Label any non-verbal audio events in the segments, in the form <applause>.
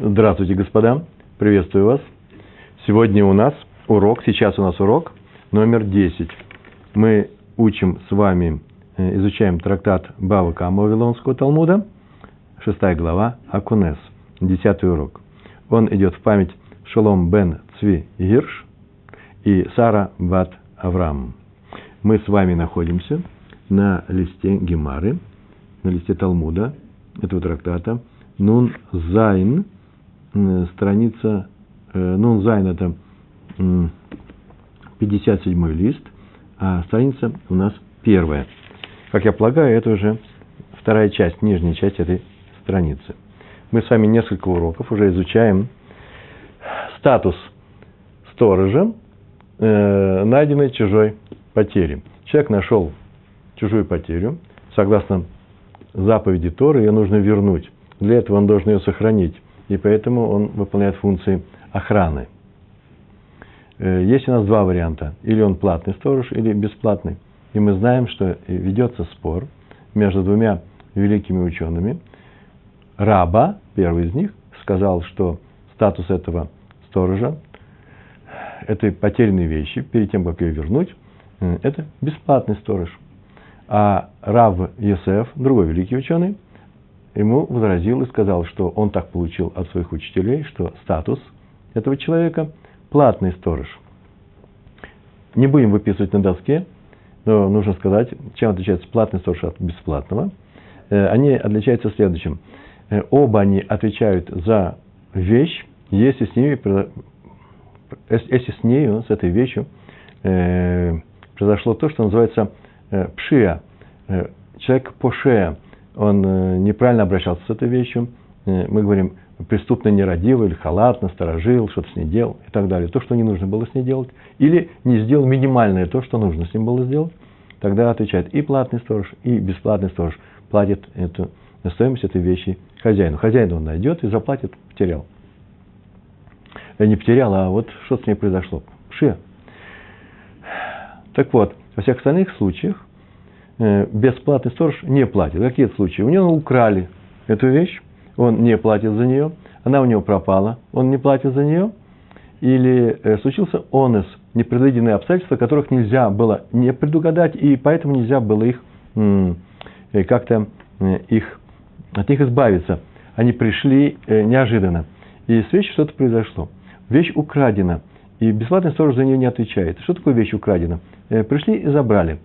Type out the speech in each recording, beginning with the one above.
Здравствуйте, господа. Приветствую вас. Сегодня у нас урок, сейчас у нас урок номер 10. Мы учим с вами, э, изучаем трактат Бава Кама Вавилонского Талмуда, шестая глава, Акунес, десятый урок. Он идет в память Шалом бен Цви Гирш и Сара бат Авраам. Мы с вами находимся на листе Гемары, на листе Талмуда, этого трактата, Нун Зайн, страница, э, Нун Зайн это 57 лист, а страница у нас первая. Как я полагаю, это уже вторая часть, нижняя часть этой страницы. Мы с вами несколько уроков уже изучаем статус сторожа, э, найденной чужой потери. Человек нашел чужую потерю, согласно заповеди Торы, ее нужно вернуть. Для этого он должен ее сохранить. И поэтому он выполняет функции охраны. Э, есть у нас два варианта. Или он платный сторож, или бесплатный. И мы знаем, что ведется спор между двумя великими учеными. Раба, первый из них, сказал, что статус этого сторожа, этой потерянной вещи, перед тем, как ее вернуть, э, это бесплатный сторож – а Рав Есеф, другой великий ученый, ему возразил и сказал, что он так получил от своих учителей, что статус этого человека – платный сторож. Не будем выписывать на доске, но нужно сказать, чем отличается платный сторож от бесплатного. Э, они отличаются следующим. Э, оба они отвечают за вещь, если с, ними, если с нею, с этой вещью, э, произошло то, что называется Э, пшия, э, человек пошея, он э, неправильно обращался с этой вещью, мы говорим, преступно нерадивый или халатно, сторожил, что-то с ней делал и так далее. То, что не нужно было с ней делать. Или не сделал минимальное то, что нужно с ним было сделать. Тогда отвечает и платный сторож, и бесплатный сторож платит эту стоимость этой вещи хозяину. Хозяин он найдет и заплатит, потерял. Не потерял, а вот что с ней произошло. Пше. Так вот, во всех остальных случаях э, бесплатный сторож не платит. Какие случаи? У него украли эту вещь, он не платит за нее, она у него пропала, он не платит за нее, или э, случился онес, непредвиденные обстоятельства, которых нельзя было не предугадать, и поэтому нельзя было их э, как-то их, от них избавиться. Они пришли неожиданно. И с вещью что-то произошло. Вещь украдена, и бесплатный сторож за нее не отвечает. Что такое вещь украдена? Э, пришли и забрали.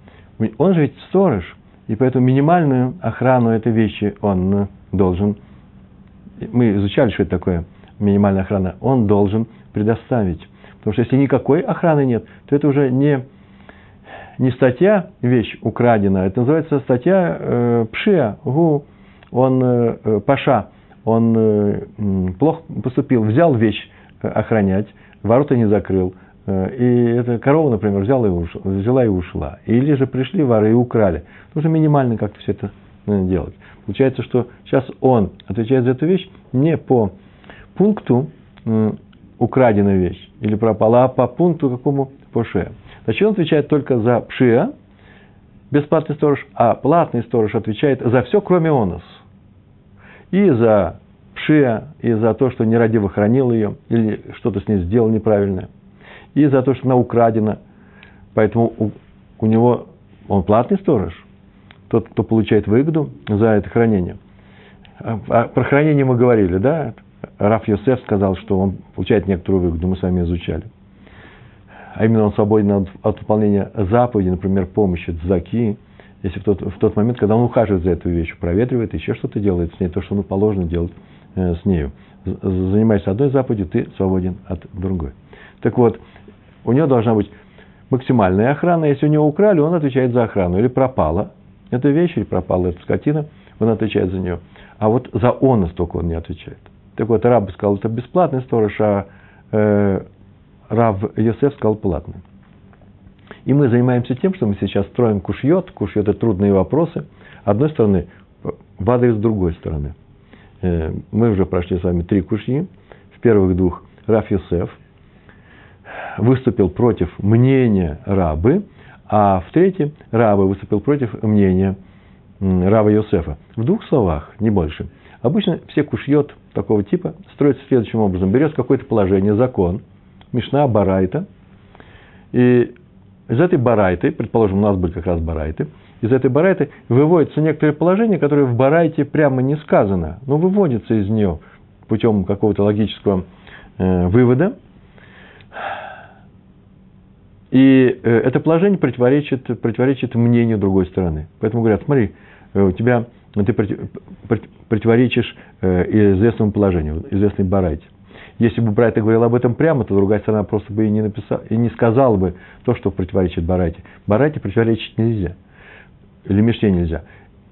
Он же ведь сторож, и поэтому минимальную охрану этой вещи он э, должен, мы изучали, что это такое минимальная охрана, он должен предоставить. Потому что если никакой охраны нет, то это уже не, не статья «вещь украдена», это называется статья э, «пшия», гу, он э, паша, он э, плохо поступил, взял вещь э, охранять, ворота не закрыл, Э, и эта корова, например, взяла и ушла, взяла и ушла. Или же пришли воры и украли. Нужно минимально как-то все это э, делать. Получается, что сейчас он отвечает за эту вещь не по пункту э, украденная вещь или пропала, а по пункту какому? По шея. Значит, он отвечает только за пшия, бесплатный сторож, а платный сторож отвечает за все, кроме онос. И за пшия, и за то, что нерадиво хранил ее, или что-то с ней сделал неправильное – и за то, что она украдена. Поэтому у, у него он платный сторож, тот, кто получает выгоду за это хранение. А, а про хранение мы говорили, да? Раф Йосеф сказал, что он получает некоторую выгоду, мы с вами изучали. А именно он свободен от, выполнения заповеди, например, помощи заки, если в тот, в тот момент, когда он ухаживает за эту вещью, проветривает, еще что-то делает с ней, то, что ему положено делать э, с нею. Занимаясь одной заповедью, ты свободен от другой. Так вот, у него должна быть максимальная охрана. Если у него украли, он отвечает за охрану. Или пропала эта вещь, или пропала эта скотина, он отвечает за нее. А вот за онос только он не отвечает. Так вот, раб сказал, это бесплатный сторож, а э, Рав Йосеф сказал платный. И мы занимаемся тем, что мы сейчас строим кушьет. Кушьет – это трудные вопросы. Одной стороны, в адрес другой стороны. Э, мы уже прошли с вами три кушьи. В первых двух Раф Йосеф – выступил против мнения рабы, а в третьем рабы выступил против мнения раба Йосефа. В двух словах, не больше. Обычно все кушьет такого типа строятся следующим образом. Берется какое-то положение, закон, Мишна, Барайта, и из этой Барайты, предположим, у нас были как раз Барайты, из этой Барайты выводятся некоторые положения, которые в Барайте прямо не сказано, но выводятся из нее путем какого-то логического э, вывода. И э, это положение противоречит, противоречит мнению другой стороны. Поэтому говорят, смотри, э, у тебя ты противоречишь э, известному положению, известной барайте. Если бы Брайта говорил об этом прямо, то другая сторона просто бы и не, написала, и не сказала бы то, что противоречит Барайте. Барайте противоречить нельзя. Или Мишне нельзя.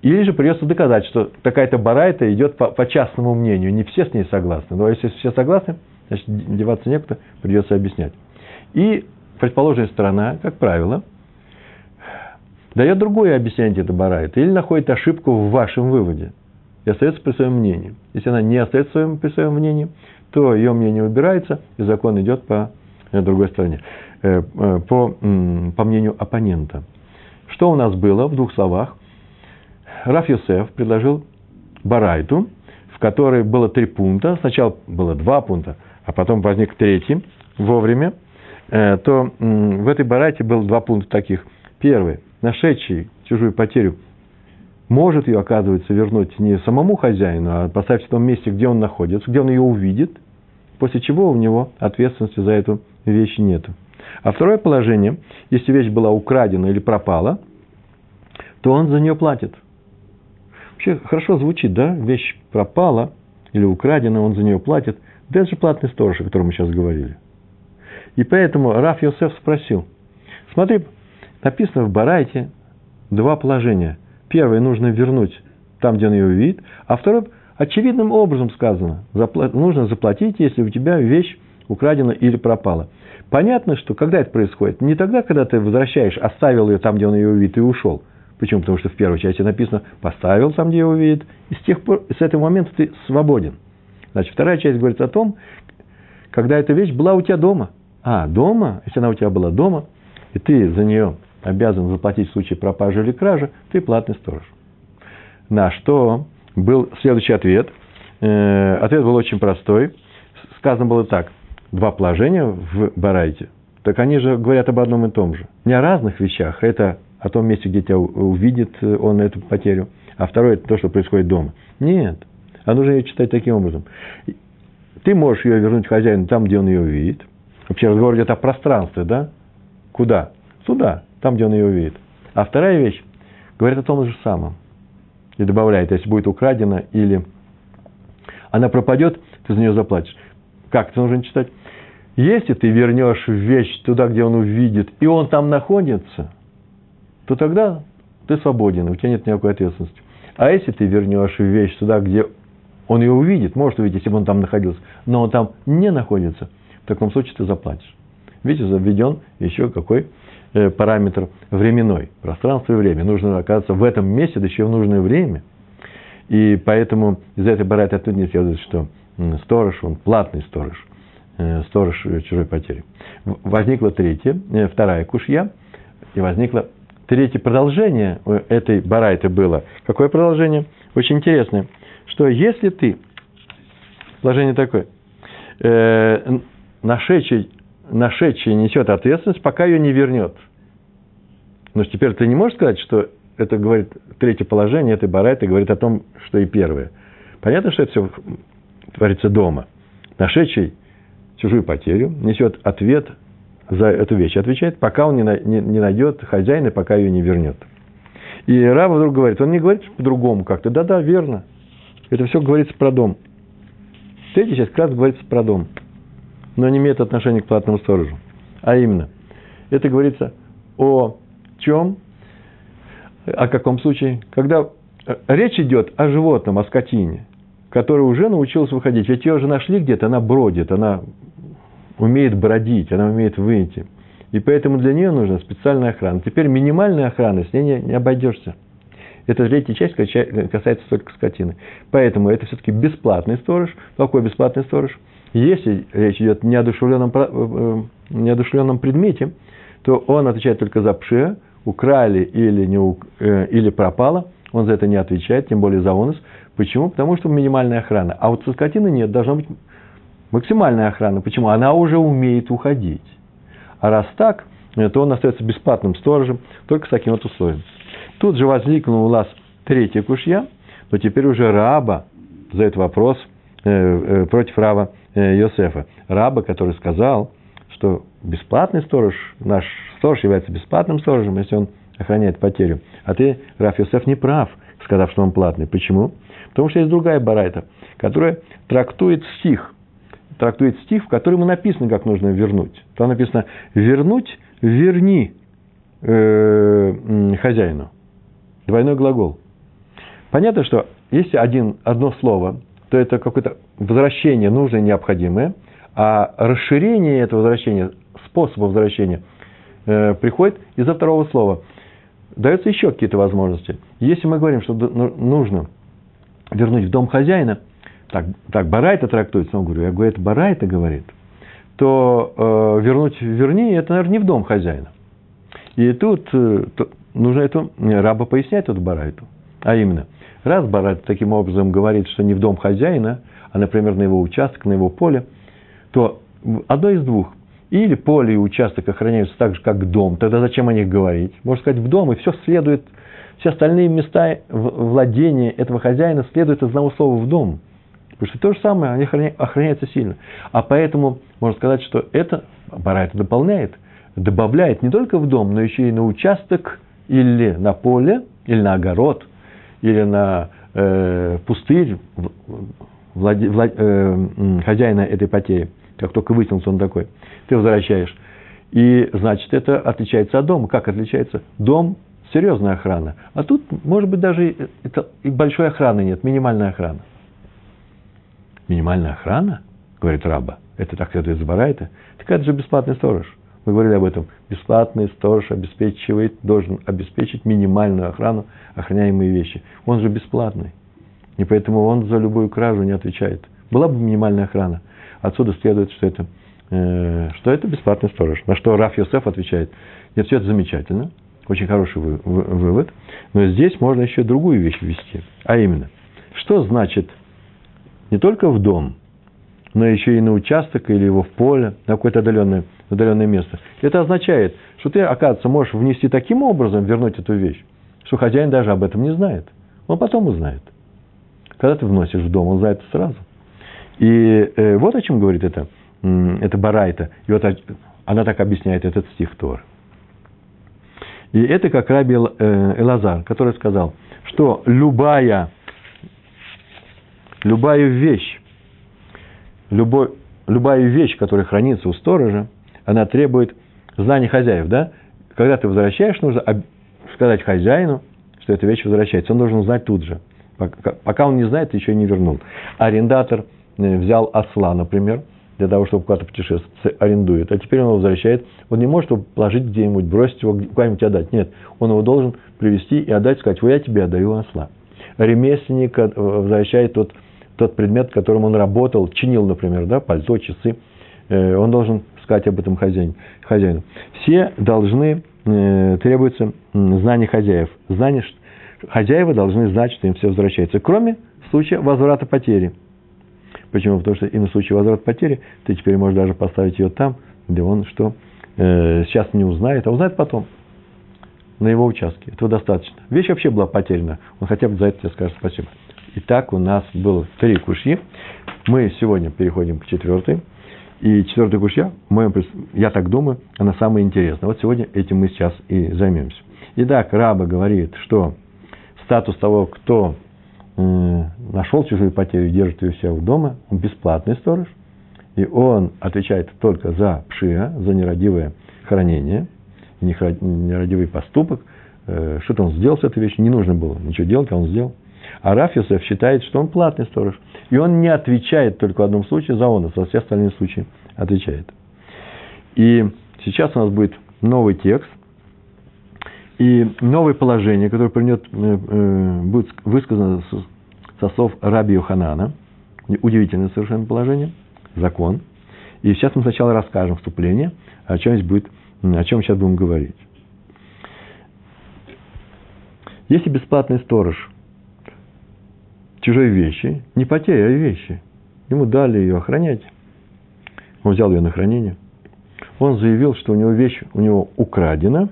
Или же придется доказать, что такая-то барайта идет по, по частному мнению. Не все с ней согласны. Но если все согласны, значит, деваться некуда, придется объяснять. И предположенная сторона, как правило, дает другое объяснение барайта. Или находит ошибку в вашем выводе. И остается при своем мнении. Если она не остается своем, при своем мнении, то ее мнение убирается, и закон идет по э, другой стороне, э, э, по, по мнению оппонента. Что у нас было в двух словах? Раф Йосеф предложил Барайту, в которой было три пункта. Сначала было два пункта, а потом возник третий вовремя. То в этой Барайте было два пункта таких. Первый. Нашедший чужую потерю может ее, оказывается, вернуть не самому хозяину, а поставить в том месте, где он находится, где он ее увидит, после чего у него ответственности за эту вещь нет. А второе положение, если вещь была украдена или пропала, то он за нее платит. Вообще хорошо звучит, да? Вещь пропала или украдена, он за нее платит. Да это же платный сторож, о котором мы сейчас говорили. И поэтому Раф Йосеф спросил. Смотри, написано в Барайте два положения. Первое нужно вернуть там, где он ее увидит, а второе очевидным образом сказано, нужно заплатить, если у тебя вещь украдена или пропала. Понятно, что когда это происходит, не тогда, когда ты возвращаешь, оставил ее там, где он ее увидит, и ушел. Почему? Потому что в первой части написано «поставил там, где ее увидит», и с тех пор, с этого момента ты свободен. Значит, вторая часть говорит о том, когда эта вещь была у тебя дома. А, дома, если она у тебя была дома, и ты за нее обязан заплатить в случае пропажи или кражи, ты платный сторож. На что был следующий ответ. Э, ответ был очень простой. Сказано было так. Два положения в Барайте. Так они же говорят об одном и том же. Не о разных вещах. Это о том месте, где тебя увидит он эту потерю. А второе – это то, что происходит дома. Нет. А нужно ее читать таким образом. Ты можешь ее вернуть хозяину там, где он ее увидит. Вообще разговор идет о пространстве, да? Куда? Сюда там, где он ее увидит. А вторая вещь говорит о том же самом. И добавляет, если будет украдена или она пропадет, ты за нее заплатишь. Как это нужно читать? Если ты вернешь вещь туда, где он увидит, и он там находится, то тогда ты свободен, у тебя нет никакой ответственности. А если ты вернешь вещь туда, где он ее увидит, может увидеть, если бы он там находился, но он там не находится, таком случае ты заплатишь. Видите, введен еще какой Э, параметр временной, пространство и время. Нужно оказаться в этом месте, да еще в нужное время. И поэтому из этой барайты оттуда не следует, что сторож, он платный сторож, э, сторож чужой потери. Возникла третья, э, вторая кушья, и возникло третье продолжение этой барайты было. Какое продолжение? Очень интересное, что если ты, положение такое, нашедший нашедший несет ответственность, пока ее не вернет. Но теперь ты не можешь сказать, что это говорит третье положение этой барайты говорит о том, что и первое. Понятно, что это все творится дома. Нашедший чужую потерю несет ответ за эту вещь. Отвечает, пока он не, не, не найдет хозяина, пока ее не вернет. И Рава вдруг говорит, он не говорит по-другому как-то. Да-да, верно. Это все говорится про дом. Третья часть как раз говорится про дом но не имеет отношения к платному сторожу. А именно, это говорится о чем? О каком случае? Когда э, речь идет о животном, о скотине, которая уже научилась выходить. Ведь ее уже нашли где-то, она бродит, она умеет бродить, она умеет выйти. И поэтому для нее нужна специальная охрана. Теперь минимальная охрана, с ней не, не обойдешься. Эта третья часть касается только скотины. Поэтому это все-таки бесплатный сторож. Какой бесплатный сторож? Если речь идет о неодушевленном, э, э, неодушевленном предмете, то он отвечает только за пше, украли или, не, э, или пропало, он за это не отвечает, тем более за онос, Почему? Потому что минимальная охрана. А вот со скотины нет, должна быть максимальная охрана. Почему? Она уже умеет уходить. А раз так, то он остается бесплатным сторожем только с таким вот условием. Тут же возникнул у нас третья кушья, но теперь уже раба задает вопрос э, э, против раба Йосефа. Раба, который сказал, что бесплатный сторож, наш сторож является бесплатным сторожем, если он охраняет потерю. А ты, Раф Йосеф, не прав, сказав, что он платный. Почему? Потому что есть другая барайта, которая трактует стих. Трактует стих, в котором написано, как нужно вернуть. Там написано «вернуть, верни э, хозяину». Двойной глагол. Понятно, что если один, одно слово, то это какое-то возвращение нужное, необходимое, а расширение этого возвращения, способа возвращения э, приходит из-за второго слова. Даются еще какие-то возможности. Если мы говорим, что ну, нужно вернуть в дом хозяина, так, так Барайта трактуется, он говорит, я говорю, это Барайта говорит, то э, вернуть, верни, это, наверное, не в дом хозяина. И тут э, то, нужно эту раба пояснять, эту Барайту. А именно, раз Барайта таким образом говорит, что не в дом хозяина, а, например, на его участок, на его поле, то одно из двух. Или поле и участок охраняются так же, как дом. Тогда зачем о них говорить? Можно сказать, в дом, и все следует, все остальные места владения этого хозяина следуют из одного слова в дом. Потому что то же самое, они охраняются сильно. А поэтому можно сказать, что это, пора это дополняет, добавляет не только в дом, но еще и на участок или на поле, или на огород, или на э, пустырь владе, влад, э, хозяина этой потери. Как только вытянулся он такой, ты возвращаешь. И, значит, это отличается от дома. Как отличается? Дом – серьезная охрана. А тут, может быть, даже это, и большой охраны нет, минимальная охрана. Минимальная охрана, говорит раба, это так следует из Барайта, так это же бесплатный сторож. Мы говорили об этом. Бесплатный сторож обеспечивает, должен обеспечить минимальную охрану, охраняемые вещи. Он же бесплатный. И поэтому он за любую кражу не отвечает. Была бы минимальная охрана. Отсюда следует, что это, э, что это бесплатный сторож. На что Раф Йосеф отвечает, нет, все это замечательно, очень хороший вы, вы, вывод, но здесь можно еще другую вещь ввести. А именно, что значит не только в дом, но еще и на участок или его в поле, на какое-то отдаленное, отдаленное место. Это означает, что ты, оказывается, можешь внести таким образом, вернуть эту вещь, что хозяин даже об этом не знает. Он потом узнает. Когда ты вносишь в дом, он знает сразу. И э, вот о чем говорит это, это Барайта. И вот она так объясняет этот стих Тор. И это как Раби э, Элазар, который сказал, что любая, любая вещь, любой, любая вещь, которая хранится у сторожа, она требует знания хозяев, да? Когда ты возвращаешь, нужно сказать хозяину, что эта вещь возвращается. Он должен узнать тут же. Пока он не знает, еще не вернул. Арендатор э, взял осла, например, для того, чтобы куда-то путешествовать, арендует. А теперь он его возвращает. Он не может его положить где-нибудь, бросить его, куда-нибудь отдать. Нет, он его должен привести и отдать, сказать, вот я тебе отдаю осла. Ремесленник э, возвращает тот, тот предмет, которым он работал, чинил, например, да, пальто, часы. Э, он должен сказать об этом хозяину. хозяину. Все должны, требуется знание хозяев. Знание, хозяева должны знать, что им все возвращается, кроме случая возврата потери. Почему? Потому что именно в случае возврата потери ты теперь можешь даже поставить ее там, где он что э, сейчас не узнает, а узнает потом на его участке. Этого достаточно. Вещь вообще была потеряна. Он хотя бы за это тебе скажет спасибо. Итак, у нас было три кушьи. Мы сегодня переходим к четвертой. И четвертая кушья, я так думаю, она самая интересная. Вот сегодня этим мы сейчас и займемся. Итак, Раба говорит, что статус того, кто нашел чужую потерю и держит ее у себя дома, он бесплатный сторож, и он отвечает только за пшия, за нерадивое хранение, нерадивый поступок, э, что-то он сделал с этой вещью, не нужно было ничего делать, а он сделал. А Раф считает, что он платный сторож. И он не отвечает только в одном случае за он, а за все остальные случаи отвечает. И сейчас у нас будет новый текст, и новое положение, которое принят, э, э, будет высказано со слов Раби Йоханана, удивительное совершенно положение, закон. И сейчас мы сначала расскажем вступление, о чем, здесь будет, о чем сейчас будем говорить. Если бесплатный сторож чужой вещи, не потеря, а вещи. Ему дали ее охранять. Он взял ее на хранение. Он заявил, что у него вещь у него украдена,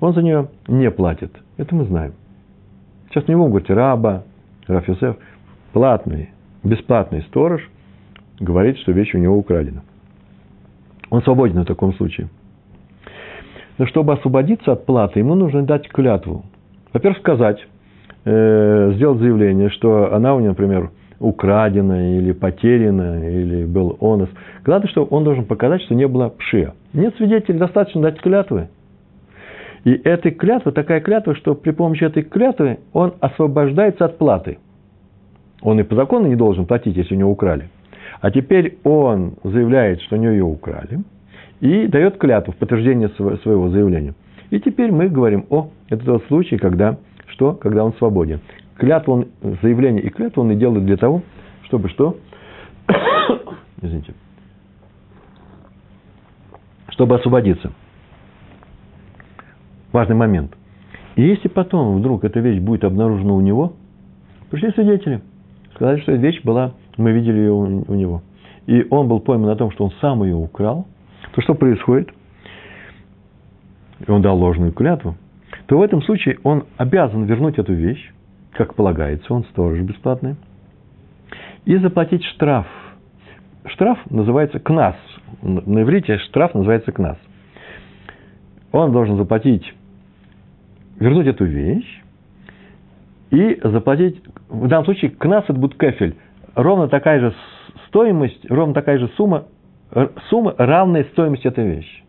он за нее не платит. Это мы знаем. Сейчас не будем говорить раба, Раф Йосеф, платный, бесплатный сторож говорит, что вещь у него украдена. Он свободен в таком случае. Но чтобы освободиться от платы, ему нужно дать клятву. Во-первых, сказать, э, сделать заявление, что она у него, например, украдена или потеряна, или был онос. Главное, что он должен показать, что не было пшия. Нет свидетелей, достаточно дать клятвы. И эта клятва, такая клятва, что при помощи этой клятвы он освобождается от платы. Он и по закону не должен платить, если у него украли. А теперь он заявляет, что у него ее украли, и дает клятву в подтверждение своего заявления. И теперь мы говорим, о, это тот случай, когда, что? Когда он свободен. Клятву он, заявление и клятву он и делает для того, чтобы что? <coughs> Извините. Чтобы освободиться. Важный момент. И если потом вдруг эта вещь будет обнаружена у него, пришли свидетели, сказали, что эта вещь была, мы видели ее у, него. И он был пойман на том, что он сам ее украл, то что происходит? И он дал ложную клятву, то в этом случае он обязан вернуть эту вещь, как полагается, он сторож бесплатный, и заплатить штраф. Штраф называется кнас. На иврите штраф называется кнас. Он должен заплатить, вернуть эту вещь и заплатить, в данном случае кнас это будет кефель, ровно такая же стоимость, ровно такая же сумма, сумма равная стоимости этой вещи.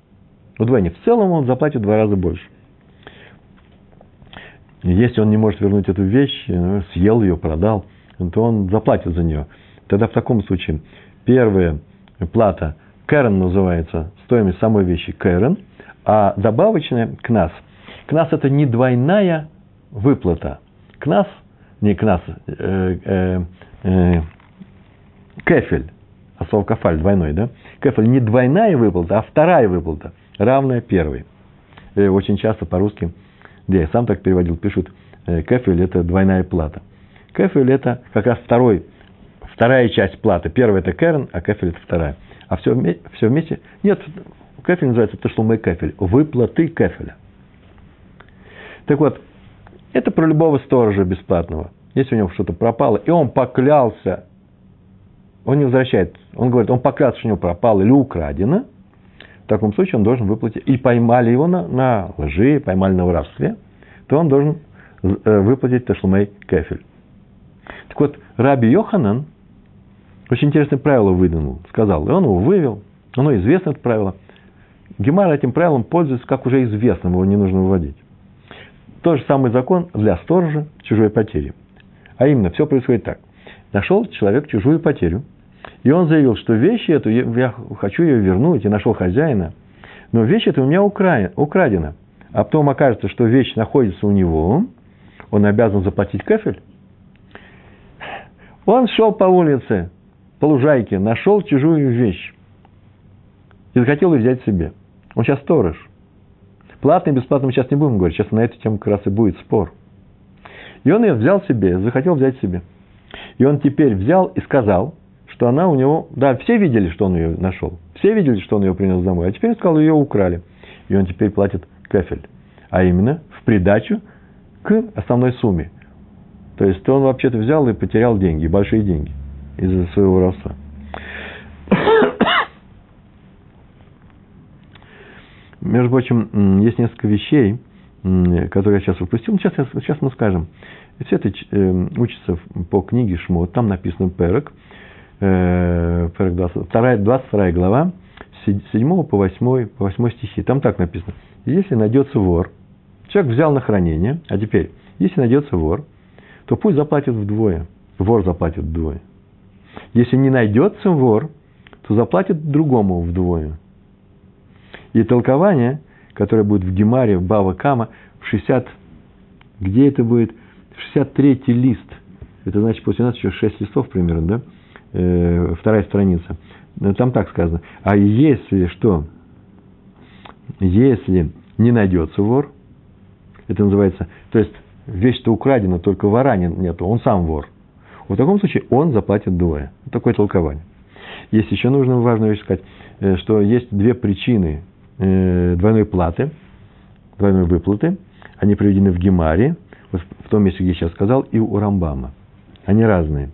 Удвоение. В целом он заплатит в два раза больше. Если он не может вернуть эту вещь, ну, съел ее, продал, то он заплатит за нее. Тогда в таком случае первая плата, кэрен называется, стоимость самой вещи кэрен, а добавочная кнас. Кнас это не двойная выплата. Кнас, не кнас, э, э, э, кефель, а слово кафаль двойной, да? Кефель не двойная выплата, а вторая выплата, равная первой. Э, очень часто по-русски где я сам так переводил, пишут, э, кефель – это двойная плата. Кефель – это как раз второй, вторая часть платы. Первая – это керн, а кефель – это вторая. А все, все вместе – нет, кефель называется ташлумы кефель, выплаты кефеля. Так вот, это про любого сторожа бесплатного. Если у него что-то пропало, и он поклялся, он не возвращает, он говорит, он поклялся, что у него пропало или украдено – в таком случае он должен выплатить, и поймали его на, на лжи, поймали на воровстве, то он должен э, выплатить ташлумей кефель. Так вот, Раби Йоханан очень интересное правило выдвинул, сказал, и он его вывел, оно известно, это правило. Гемара этим правилом пользуется, как уже известным, его не нужно выводить. Тот же самый закон для сторожа чужой потери. А именно, все происходит так. Нашел человек чужую потерю – и он заявил, что вещи эту, я хочу ее вернуть, и нашел хозяина, но вещь эта у меня украдена. А потом окажется, что вещь находится у него, он обязан заплатить кафель. Он шел по улице, по лужайке, нашел чужую вещь и захотел ее взять себе. Он сейчас сторож. Платный, бесплатный мы сейчас не будем говорить, сейчас на эту тему как раз и будет спор. И он ее взял себе, захотел взять себе. И он теперь взял и сказал, что она у него... Да, все видели, что он ее нашел. Все видели, что он ее принес домой. А теперь он сказал, ее украли. И он теперь платит кафель. А именно в придачу к основной сумме. То есть он вообще-то взял и потерял деньги, большие деньги из-за своего воровства. <coughs> Между прочим, есть несколько вещей, которые я сейчас упустил. Сейчас, сейчас мы скажем. Все это э, учится по книге Шмот, там написано Перек – 22, 22 глава, 7 по 8, по 8 стихи. Там так написано. Если найдется вор, человек взял на хранение, а теперь, если найдется вор, то пусть заплатит вдвое. Вор заплатит вдвое. Если не найдется вор, то заплатит другому вдвое. И толкование, которое будет в Гемаре, в Бава Кама, в 60, где это будет? 63-й лист. Это значит, после нас еще 6 листов примерно, да? Э, вторая страница. Там так сказано. А если что? Если не найдется вор, это называется, то есть вещь-то украдена, только вора нету, он сам вор. В таком случае он заплатит двое. Такое толкование. Есть еще нужно важную вещь сказать, э, что есть две причины э, двойной платы, двойной выплаты. Они приведены в Гемаре, вот в том месте, где я сейчас сказал, и у Рамбама. Они разные.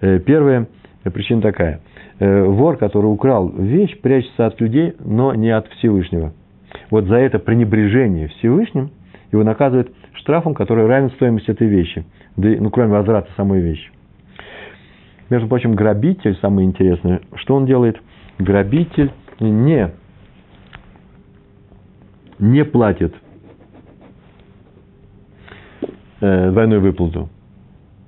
Э, первая причина такая. Вор, который украл вещь, прячется от людей, но не от Всевышнего. Вот за это пренебрежение Всевышним его наказывают штрафом, который равен стоимости этой вещи, ну, кроме возврата самой вещи. Между прочим, грабитель, самое интересное, что он делает? Грабитель не, не платит э, двойную выплату.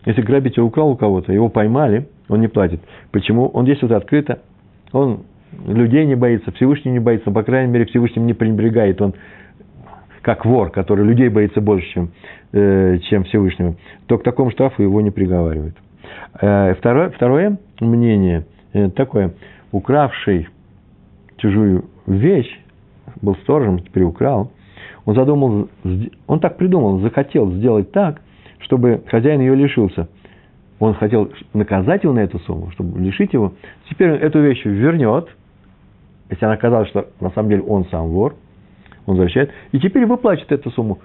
Если грабитель украл у кого-то, его поймали, он не платит. Почему? Он действует открыто, он людей не боится, Всевышний не боится, по крайней мере, Всевышним не пренебрегает. Он как вор, который людей боится больше, чем, э, чем Всевышнего, то к такому штрафу его не приговаривают. Э, второе, второе мнение э, такое, укравший чужую вещь, был сторожем, теперь украл, он задумал, он так придумал, захотел сделать так, чтобы хозяин ее лишился. Он хотел наказать его на эту сумму, чтобы лишить его. Теперь он эту вещь вернет, если она оказалась, что на самом деле он сам вор, он возвращает, и теперь выплатит эту сумму.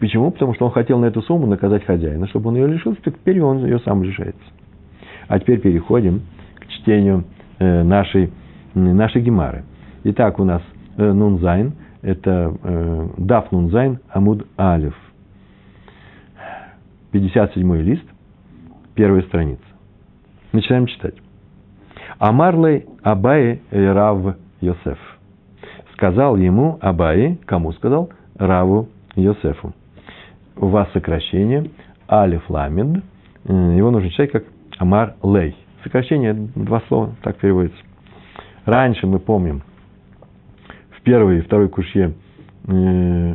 Почему? Потому что он хотел на эту сумму наказать хозяина, чтобы он ее лишился, так теперь он ее сам лишается. А теперь переходим к чтению э, нашей, нашей гемары. Итак, у нас э, נון זיין, это э, דף נון זיין, עמוד אלף. 57 лист, первая страница. Начинаем читать. Амарлей Абай Рав Йосеф. Сказал ему Абай, кому сказал? Раву Йосефу. У вас сокращение Алиф Ламид. Его нужно читать как Амар Лей. Сокращение, два слова, так переводится. Раньше мы помним, в первой и второй кушье э,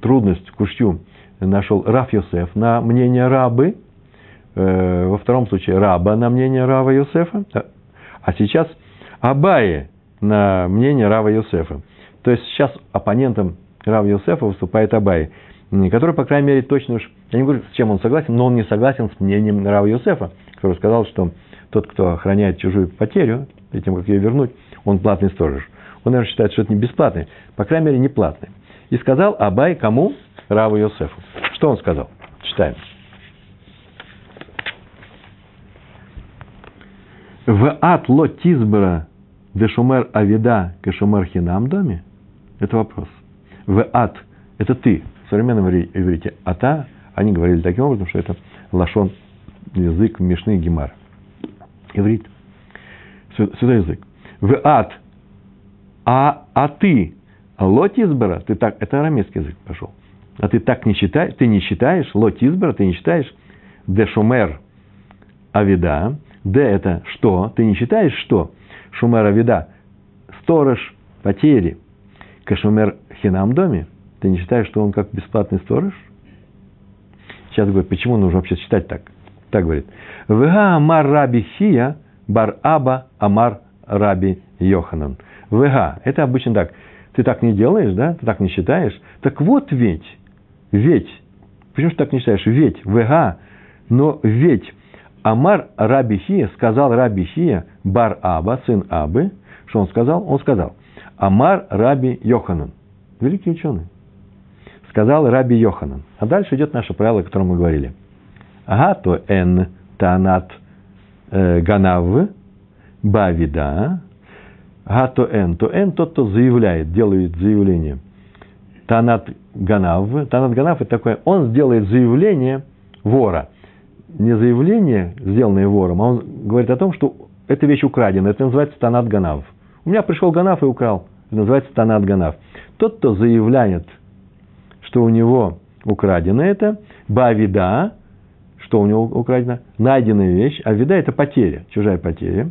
трудность кушью нашел Раф Йосеф на мнение рабы, э, во втором случае раба на мнение Рава Йосефа, а сейчас Абае на мнение Рава Йосефа. То есть сейчас оппонентом Рава Йосефа выступает Абай, который, по крайней мере, точно уж, я не говорю, с чем он согласен, но он не согласен с мнением Рава Йосефа, который сказал, что тот, кто охраняет чужую потерю, перед тем, как ее вернуть, он платный сторож. Он, наверное, считает, что это не бесплатный, по крайней мере, не платный. И сказал Абай кому? Раву Йосефу. Что он сказал? Читаем. В ад лотизбра дешумер авида кешумер хинам доме? Это вопрос. В ад – это ты. В современном иврите ата, они говорили таким образом, что это лашон, язык Мишны Гемар. Иврит. Святой язык. В ад. А, а ты, лотизбера, ты так, это арамейский язык пошел. А ты так не считаешь, ты не считаешь, лотизбера, ты не считаешь, дешумер авида, Д – это что? Ты не считаешь что? Шумер Авида – сторож потери. Кашумер Хинам доме. Ты не считаешь, что он как бесплатный сторож? Сейчас говорит, почему нужно вообще считать так? Так говорит. Вега Амар Раби Хия Бар Аба Амар Раби Йоханан. Вега. Это обычно так. Ты так не делаешь, да? Ты так не считаешь? Так вот ведь, ведь, почему ты так не считаешь? Ведь, вега, но ведь Амар Раби Хия, сказал Раби Хия, Бар Аба, сын Абы, что он сказал? Он сказал, Амар Раби Йоханан, великий ученый, сказал Раби Йоханан. А дальше идет наше правило, о котором мы говорили. Ага, то эн танат э, ганав бавида, ага, то эн, то эн тот, кто заявляет, делает заявление. Танат ганав, танат ганав это такое, он сделает заявление вора – не заявление, сделанное вором, а он говорит о том, что эта вещь украдена. Это называется танат ганав. У меня пришел ганав и украл. Это называется танат ганав. Тот, кто заявляет, что у него украдено это, бавида, что у него украдено, найденная вещь, а вида – это потеря, чужая потеря.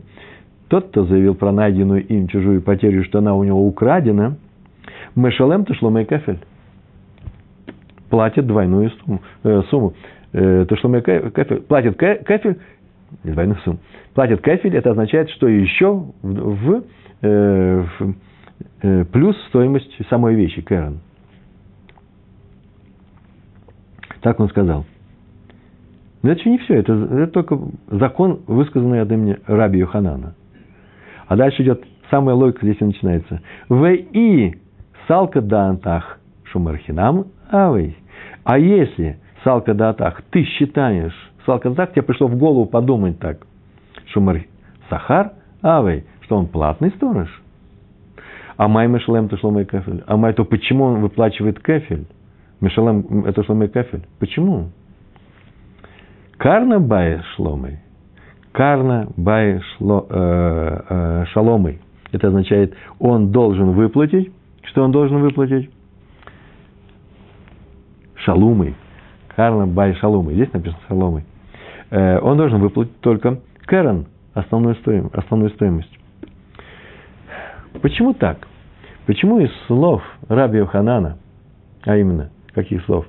Тот, кто заявил про найденную им чужую потерю, что она у него украдена, мешалем ташломей кафель, платит двойную сумму. Э, сумму э, мы кафель, платит кафель, двойную сумму, платит кафель, это означает, что еще в, э, в э, плюс стоимость самой вещи, кэрон. Так он сказал. Но это еще не все, это, это только закон, высказанный от имени Раби Йоханана. А дальше идет самая логика здесь и начинается. В и салка дантах шумархинам авей. А если салка дантах ты считаешь, салка дантах, тебе пришло в голову подумать так, шумар сахар авей, что он платный сторож. А май мешалем то шломай кафель. А май то почему он выплачивает кафель? Мешалем это шломай кафель. Почему? Карна бай шломой. Карна бай шло, э, э, шаломой. Это означает, он должен выплатить. Что он должен выплатить? Шалумой. Карна бай шалумой. Здесь написано шаломой. Э, он должен выплатить только Кэрон, основную стоимость. Основную стоимость. Почему так? Почему из слов Раби Йоханана, а именно, каких слов?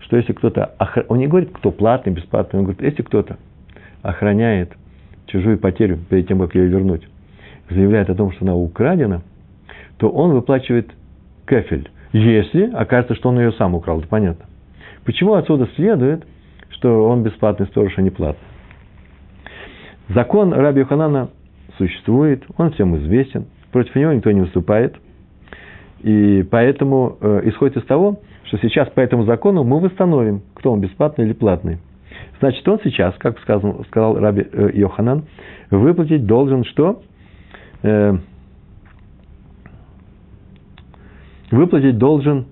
Что если кто-то, он не говорит, кто платный, бесплатный, он говорит, если кто-то охраняет чужую потерю перед тем, как ее вернуть, заявляет о том, что она украдена, то он выплачивает кефель, если окажется, что он ее сам украл, это понятно. Почему отсюда следует, что он бесплатный сторож, а не платный? Закон Раби Йоханана существует, он всем известен, против него никто не выступает. И поэтому э, исходит из того, что сейчас по этому закону мы восстановим, кто он, бесплатный или платный. Значит, он сейчас, как сказал, сказал Раби э, Йоханан, выплатить должен что? Э, выплатить должен,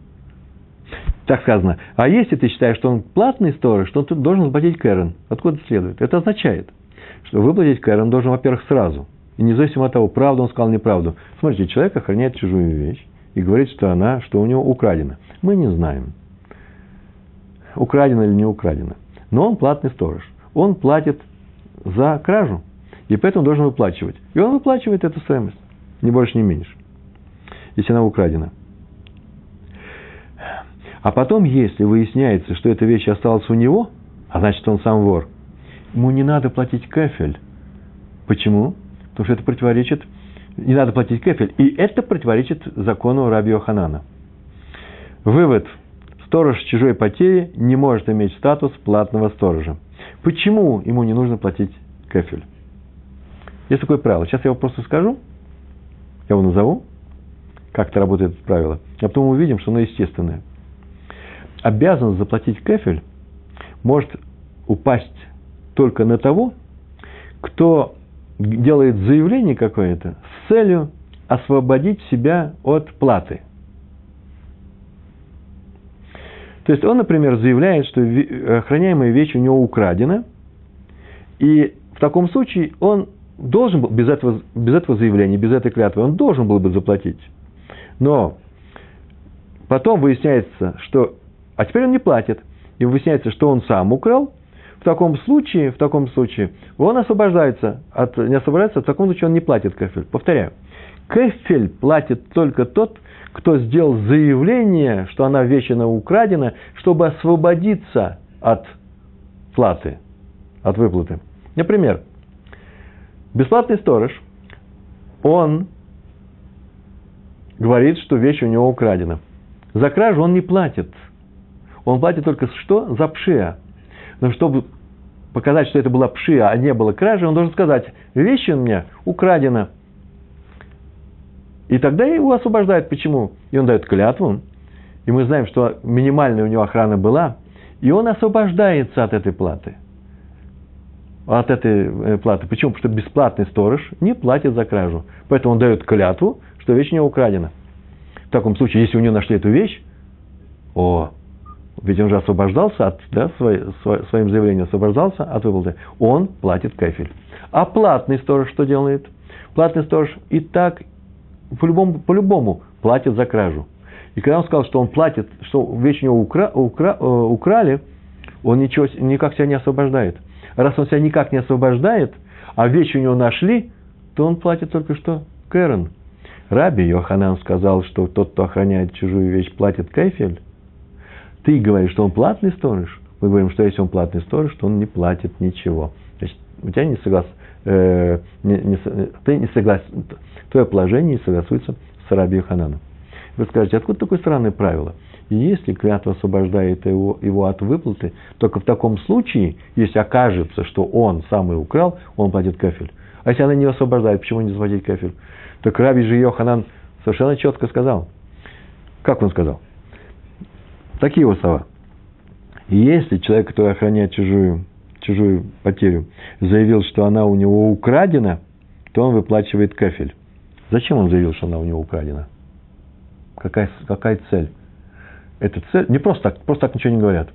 так сказано, а если ты считаешь, что он платный сторож, то ты должен заплатить Кэрон. Откуда это следует? Это означает, что выплатить Кэрон должен, во-первых, сразу. И независимо от того, правду он сказал, неправду. Смотрите, человек охраняет чужую вещь и говорит, что она, что у него украдена. Мы не знаем, украдена или не украдена. Но он платный сторож. Он платит за кражу. И поэтому должен выплачивать. И он выплачивает эту стоимость. Ни больше, ни меньше. Если она украдена. А потом, если выясняется, что эта вещь осталась у него, а значит, он сам вор, ему не надо платить кафель. Почему? Потому что это противоречит, не надо платить кефель. И это противоречит закону Раби Ханана. Вывод. Сторож чужой потери не может иметь статус платного сторожа. Почему ему не нужно платить кефель? Есть такое правило. Сейчас я его просто скажу, я его назову, как это работает это правило, а потом увидим, что оно естественное. Обязанность заплатить кефель может упасть только на того, кто делает заявление какое-то с целью освободить себя от платы. То есть он, например, заявляет, что охраняемая вещь у него украдена, и в таком случае он должен был, без этого, без этого заявления, без этой клятвы, он должен был бы заплатить. Но потом выясняется, что... А теперь он не платит. И выясняется, что он сам украл, в таком случае, в таком случае, он освобождается от, не освобождается, в таком случае он не платит кефель. Повторяю, кефель платит только тот, кто сделал заявление, что она вещена украдена, чтобы освободиться от платы, от выплаты. Например, бесплатный сторож, он говорит, что вещь у него украдена. За кражу он не платит. Он платит только что? За пшия. Но чтобы показать, что это была пшия, а не было кражи, он должен сказать, вещь у меня украдена. И тогда его освобождают. Почему? И он дает клятву. И мы знаем, что минимальная у него охрана была. И он освобождается от этой платы. От этой э, платы. Почему? Потому что бесплатный сторож не платит за кражу. Поэтому он дает клятву, что вещь у него украдена. В таком случае, если у него нашли эту вещь, о, ведь он же освобождался от, да, своим заявлением освобождался от выплаты, он платит кафель. А платный сторож что делает? Платный сторож и так по-любому, по-любому платит за кражу. И когда он сказал, что он платит, что вещь у него укра, укра, э, украли, он ничего, никак себя не освобождает. Раз он себя никак не освобождает, а вещь у него нашли, то он платит только что Кэрон. Раби Йоханан сказал, что тот, кто охраняет чужую вещь, платит кайфель. Ты говоришь, что он платный сторож. Мы говорим, что если он платный сторож, то он не платит ничего. Значит, у тебя не соглас, э, ты не согласен, твое положение не согласуется с Раби Хананом. Вы скажете, откуда такое странное правило? если клятва освобождает его, его от выплаты, только в таком случае, если окажется, что он сам и украл, он платит кафель. А если она не освобождает, почему не заплатить кафель? Так Раби же Йоханан совершенно четко сказал. Как он сказал? Такие его слова. Если человек, который охраняет чужую, чужую потерю, заявил, что она у него украдена, то он выплачивает кафель. Зачем он заявил, что она у него украдена? Какая, какая цель? Эта цель, не просто так, просто так ничего не говорят.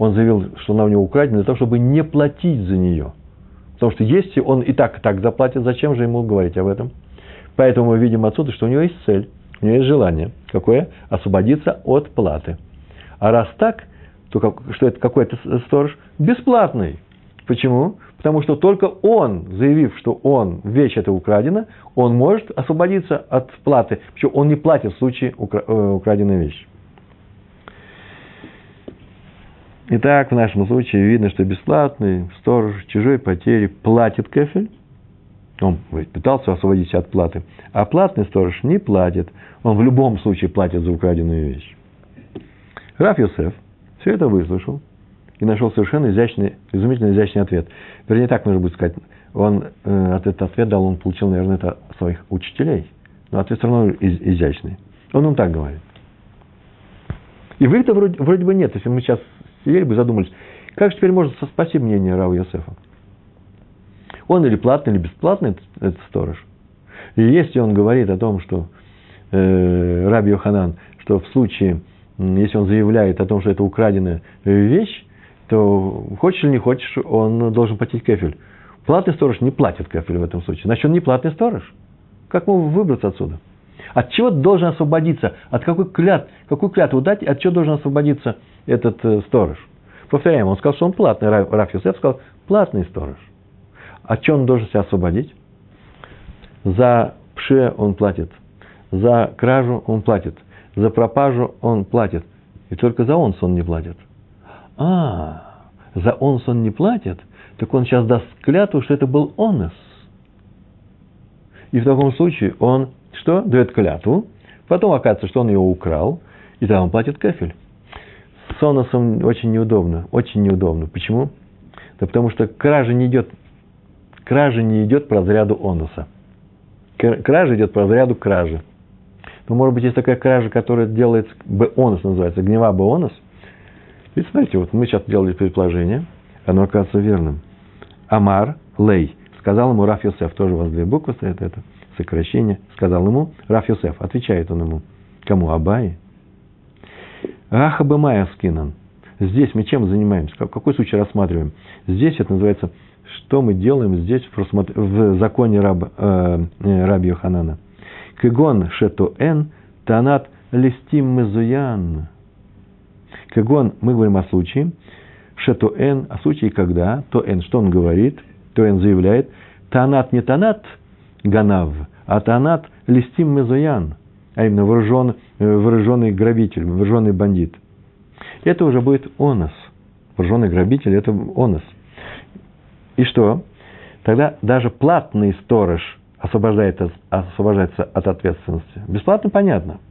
Он заявил, что она у него украдена для того, чтобы не платить за нее. Потому что если он и так, и так заплатит, зачем же ему говорить об этом? Поэтому мы видим отсюда, что у него есть цель, у него есть желание. Какое? Освободиться от платы. А раз так, то как, что это какой-то сторож? Бесплатный. Почему? Потому что только он, заявив, что он, вещь эта украдена, он может освободиться от платы. Причем он не платит в случае э, украденной вещи. Итак, в нашем случае видно, что бесплатный сторож чужой потери платит кефель. Он пытался освободиться от платы. А платный сторож не платит. Он в любом случае платит за украденную вещь. Раф Йосеф все это выслушал и нашел совершенно изящный, изумительно изящный ответ. Вернее, так нужно будет сказать. Он э, этот ответ дал, он получил, наверное, это от своих учителей. Но ответ все равно из, изящный. Он им так говорит. И выхода вроде, вроде бы нет. Если мы сейчас сидели бы задумались, как же теперь можно спасти мнение Рава Йосефа? Он или платный, или бесплатный этот, этот сторож. И если он говорит о том, что э, Раби Йоханан, что в случае, если он заявляет о том, что это украденная вещь, то хочешь или не хочешь, он должен платить кефель. Платный сторож не платит кефель в этом случае. Значит, он не платный сторож. Как ему выбраться отсюда? От чего должен освободиться? От какой клят, какую клятву дать? От чего должен освободиться этот э, сторож? Повторяем, он сказал, что он платный. Раф Юсеф сказал, платный сторож. От чего он должен себя освободить? За пше он платит. За кражу он платит. За пропажу он платит. И только за онс он не платит – а, за онс он не платит, так он сейчас даст клятву, что это был онос. И в таком случае он что? Дает клятву, потом оказывается, что он ее украл, и тогда он платит кафель. С оносом очень неудобно, очень неудобно. Почему? Да потому что кража не идет, кража не идет по разряду оноса. Кража идет по разряду кражи. Но, может быть, есть такая кража, которая делается, бонус называется, гнева бонус – Ведь смотрите, вот мы сейчас делали предположение, оно оказывается верным. Амар Лей сказал ему Раф Йосеф, тоже у вас две буквы стоят, это сокращение, сказал ему Раф Йосеф, отвечает он ему, кому Абай? Аха Бемая скинан. Здесь мы чем занимаемся? Какой случай рассматриваем? Здесь это называется, что мы делаем здесь в, в законе раб, э, э раби Йоханана. Кегон шетуэн танат листим мезуян. Кагон, мы говорим о случае, шето эн, о случае, когда, то эн, что он говорит, то эн заявляет, танат не танат ганав, а танат листим мезоян, а именно вооружен, э, вооруженный грабитель, вооруженный бандит. Это уже будет онос. Вооруженный грабитель – это онос. И что? Тогда даже платный сторож освобождается, освобождается от ответственности. Бесплатно понятно –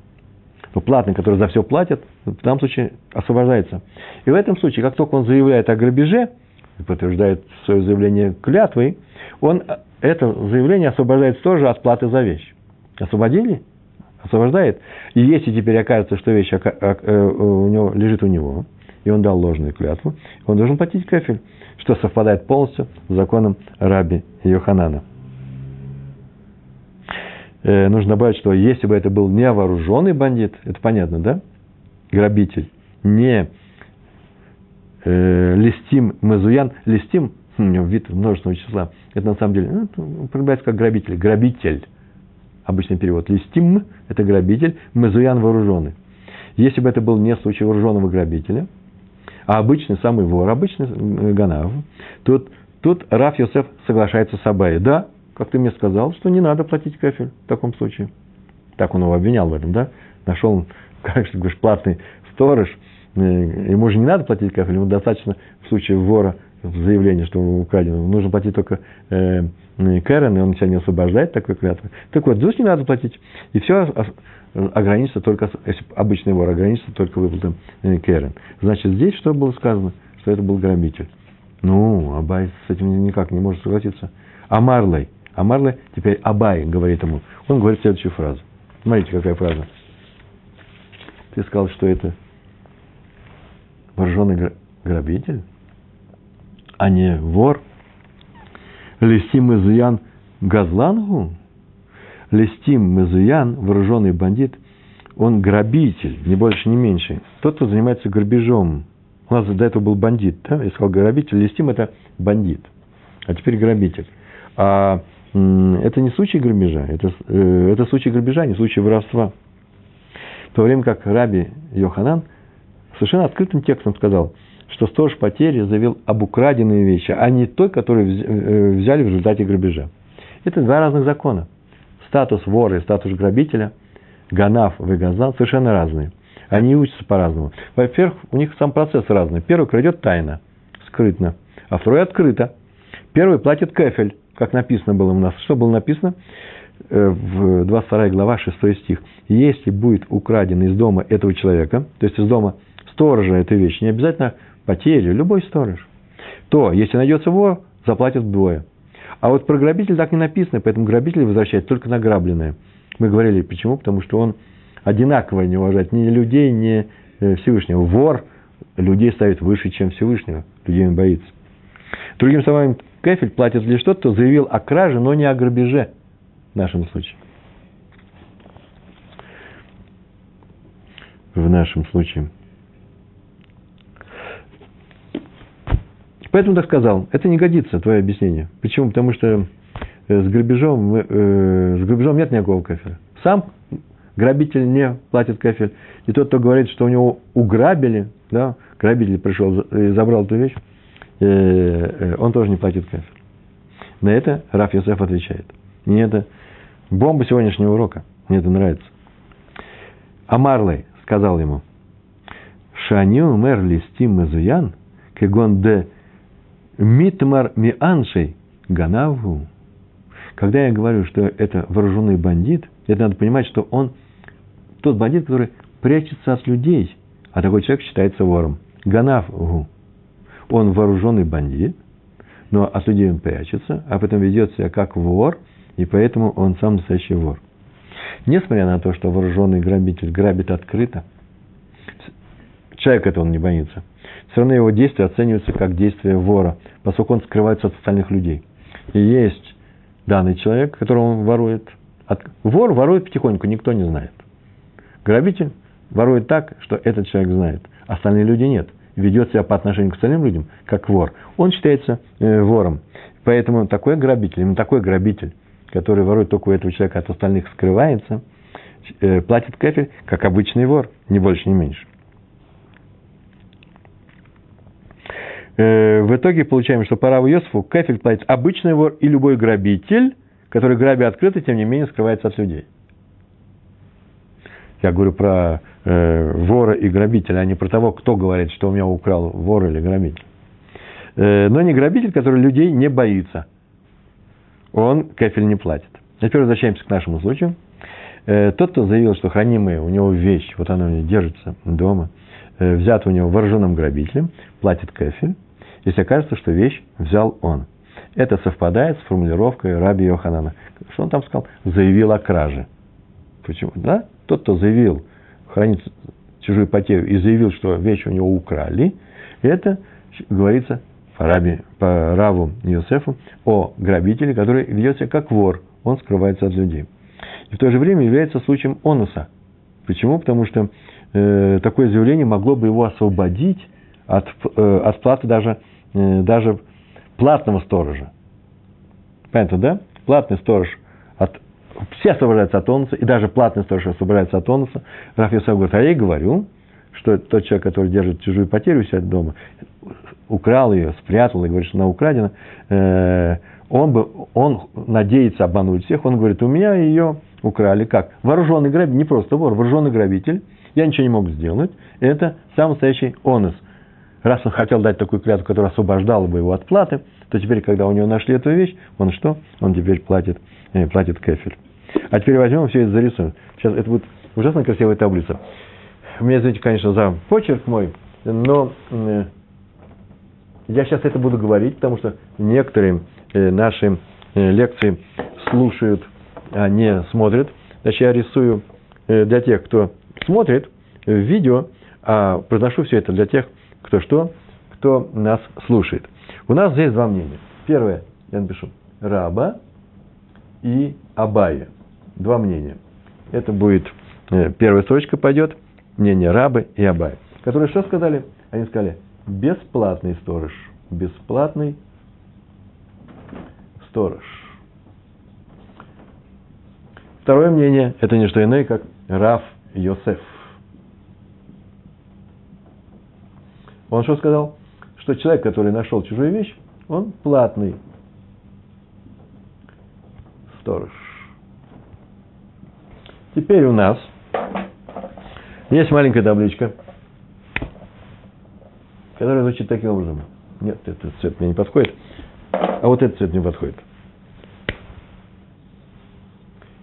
но платный, который за все платит, в данном случае освобождается. И в этом случае, как только он заявляет о грабеже, подтверждает свое заявление клятвой, он это заявление освобождает тоже от платы за вещь. Освободили? Освобождает. И если теперь окажется, что вещь э, у него, лежит у него, и он дал ложную клятву, он должен платить кафель, что совпадает полностью с законом раби Йоханана. Э, нужно добавить, что если бы это был не вооруженный бандит, это понятно, да? Грабитель, не э, листим мазуян, листим, хм, у него вид множественного числа, это на самом деле, ну, употребляется как грабитель, грабитель. Обычный перевод. Листим – это грабитель, мазуян – вооруженный. Если бы это был не случай вооруженного грабителя, а обычный самый вор, обычный э, Ганав, тут, тут Раф Йосеф соглашается с Абай. Да, как ты мне сказал, что не надо платить кафель в таком случае. Так он его обвинял в этом, да? Нашел, <laughs> как же говоришь, платный сторож, э, ему же не надо платить кафель, ему достаточно в случае вора в заявлении, что украдено, нужно платить только э, Кэрен, и он себя не освобождает такой клятвы. Так вот, здесь не надо платить. И все ограничится только, если обычный вор ограничится только выплатой э, Кэрен. Значит, здесь что было сказано? Что это был грабитель. Ну, Абай с этим никак не может согласиться. А Марлей, а Марлей, теперь Абай говорит ему, он говорит следующую фразу. Смотрите, какая фраза. Ты сказал, что это вооруженный грабитель, а не вор. Листим Изуян Газлангу, Листим Мезуян, вооруженный бандит, он грабитель, не больше, не меньше. Тот, кто занимается грабежом. У нас до этого был бандит, да? Я сказал грабитель, листим – это бандит. А теперь грабитель. А это не случай грабежа, это, э, это случай грабежа, не случай воровства. В то время как Раби Йоханан совершенно открытым текстом сказал, что сторож потери заявил об украденные вещи, а не той, которую э, взяли в результате грабежа. Это два разных закона. Статус вора и статус грабителя, ганав и газан совершенно разные. Они учатся по-разному. Во-первых, у них сам процесс разный. Первый крадет тайно, скрытно, а второй открыто. Первый платит кефель, как написано было у нас. Что было написано? Э, в 22 глава, 6 стих. Если будет украден из дома этого человека, то есть из дома сторожа этой вещи, не обязательно потери, любой сторож, то, если найдется вор, заплатят вдвое. А вот про грабитель так не написано, поэтому грабитель возвращает только награбленное. Мы говорили, почему? Потому что он одинаково не уважает ни людей, ни э, Всевышнего. Вор людей ставит выше, чем Всевышнего. Людей он боится. Другими словами, кефель платит лишь тот, кто заявил о краже, но не о грабеже в нашем случае. В нашем случае. Поэтому так сказал. Это не годится, твое объяснение. Почему? Потому что э, с грабежом, э, с грабежом нет никакого кафеля. Сам грабитель не платит кафель. И тот, кто говорит, что у него уграбили, да, грабитель пришел и забрал эту вещь, он тоже не платит кафель. На это Раф Йосеф отвечает. Мне это бомба сегодняшнего урока. Мне это нравится. А Марлей сказал ему, Шаню мэр листим мезуян, кегон де митмар мианшей ганаву. Когда я говорю, что это вооруженный бандит, это надо понимать, что он тот бандит, который прячется от людей, а такой человек считается вором. Ганаву. Он вооруженный бандит, но от людей он прячется, а потом ведет себя как вор, и поэтому он сам настоящий вор. Несмотря на то, что вооруженный грабитель грабит открыто, человек этого он не боится. Все равно его действия оцениваются как действия вора, поскольку он скрывается от остальных людей. И есть данный человек, которого он ворует. Вор ворует потихоньку, никто не знает. Грабитель ворует так, что этот человек знает. Остальные люди нет – ведет себя по отношению к остальным людям, как вор, он считается э, вором. Поэтому такой грабитель, именно такой грабитель, который ворует только у этого человека, от остальных скрывается, э, платит кефель, как обычный вор, ни больше, ни меньше. Э, в итоге получаем, что по Раву Йосифу кефель платит обычный вор и любой грабитель, который грабя открыто, тем не менее скрывается от людей. Я говорю про э, вора и грабителя, а не про того, кто говорит, что у меня украл вор или грабитель. Э, но не грабитель, который людей не боится. Он кефель не платит. Теперь возвращаемся к нашему случаю. Э, тот, кто заявил, что хранимая у него вещь, вот она у него держится дома, э, взята у него вооруженным грабителем, платит кефель, если окажется, что вещь взял он. Это совпадает с формулировкой Раби Йоханана. Что он там сказал? Заявил о краже. Почему? Да? Тот, кто заявил, хранит чужую потерю и заявил, что вещь у него украли, это говорится по, раби, по Раву Иосифу о грабителе, который ведет себя как вор, он скрывается от людей. И в то же время является случаем онуса. Почему? Потому что э, такое заявление могло бы его освободить от, э, от платы даже, э, даже платного сторожа. Понятно, да? Платный сторож все освобождаются от тонуса, и даже платный сторож освобождается от тонуса. Раф Йосеф говорит, а я и говорю, что тот человек, который держит чужую потерю у себя дома, украл ее, спрятал и говорит, что она украдена, э, он, бы, он надеется обмануть всех, он говорит, у меня ее украли. Как? Вооруженный грабитель, не просто вор, вооруженный грабитель, я ничего не мог сделать, это самый настоящий онос. раз он хотел дать такую клятву, которая освобождала бы его от платы, то теперь, когда у него нашли эту вещь, он что? Он теперь платит, э, платит кефель. А теперь возьмем все это зарисуем. Сейчас это будет ужасно красивая таблица. Мне извините, конечно, за почерк мой, но э, я сейчас это буду говорить, потому что некоторые э, наши э, лекции слушают, а не смотрят. Значит, я рисую для тех, кто смотрит видео, а произношу все это для тех, кто что, кто нас слушает. У нас здесь два мнения. Первое, я напишу, Раба и Абая. Два мнения. Это будет, э, первая строчка пойдет, мнение Рабы и Абая. Которые что сказали? Они сказали, бесплатный сторож. Бесплатный сторож. Второе мнение – это не что иное, как Раф Йосеф. Он что сказал? Что человек, который нашел чужую вещь, он платный сторож. Теперь у нас есть маленькая табличка, которая звучит таким образом. Нет, этот цвет мне не подходит, а вот этот цвет мне подходит.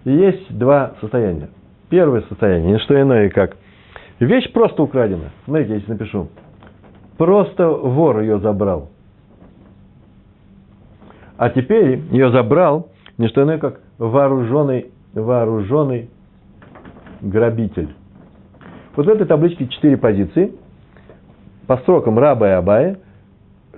И есть два состояния. Первое состояние, не что иное, как вещь просто украдена. Смотрите, я здесь напишу. Просто вор ее забрал. А теперь ее забрал не что иное, как вооруженный, вооруженный грабитель. Вот в этой табличке четыре позиции. По строкам Раба и Абая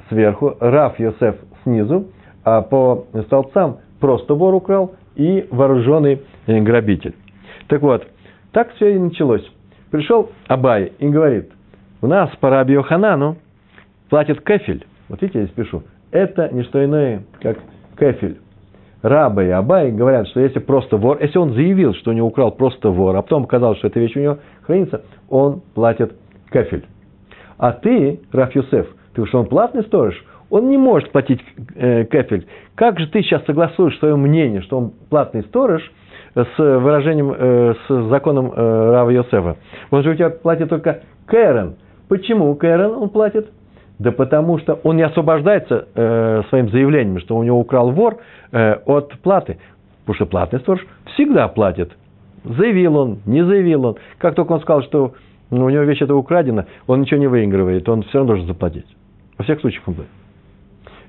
сверху, Раф Йосеф снизу, а по столбцам просто вор украл и вооруженный грабитель. Так вот, так все и началось. Пришел Абай и говорит, у нас по Раби Йоханану платит кефель. Вот видите, я здесь пишу. Это не что иное, как кефель. Раба и Абай говорят, что если просто вор, если он заявил, что него украл просто вор, а потом оказалось, что эта вещь у него хранится, он платит кефель. А ты, Раф Юсеф, ты что он платный сторож, он не может платить э, кефель. Как же ты сейчас согласуешь свое мнение, что он платный сторож, с выражением, э, с законом э, Рава Йосефа? Он же у тебя платит только Кэрен. Почему Кэрен он платит? Да потому что он не освобождается э, своим заявлением, что у него украл вор э, от платы. Потому что платный сторож всегда платит. Заявил он, не заявил он. Как только он сказал, что ну, у него вещь это украдена, он ничего не выигрывает, он все равно должен заплатить. Во всех случаях он платит.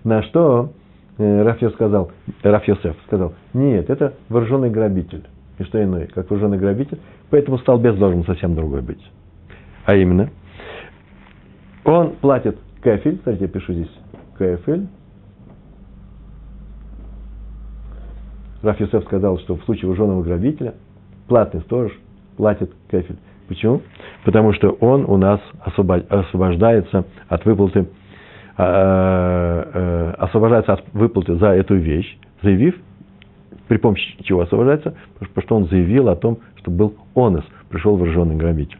На что э, Рафьев сказал, Рафьосеф сказал, нет, это вооруженный грабитель. И что иное, как вооруженный грабитель. Поэтому столбец должен совсем другой быть. А именно, он платит кефель, кстати, я пишу здесь кефель. Раф Юсеф сказал, что в случае вооруженного грабителя платный сторож платит кефель. Почему? Потому что он у нас освобождается от выплаты Э, э, освобождается от выплаты за эту вещь, заявив, при помощи чего освобождается, потому что он заявил о том, что был онос, пришел вооруженный грабитель.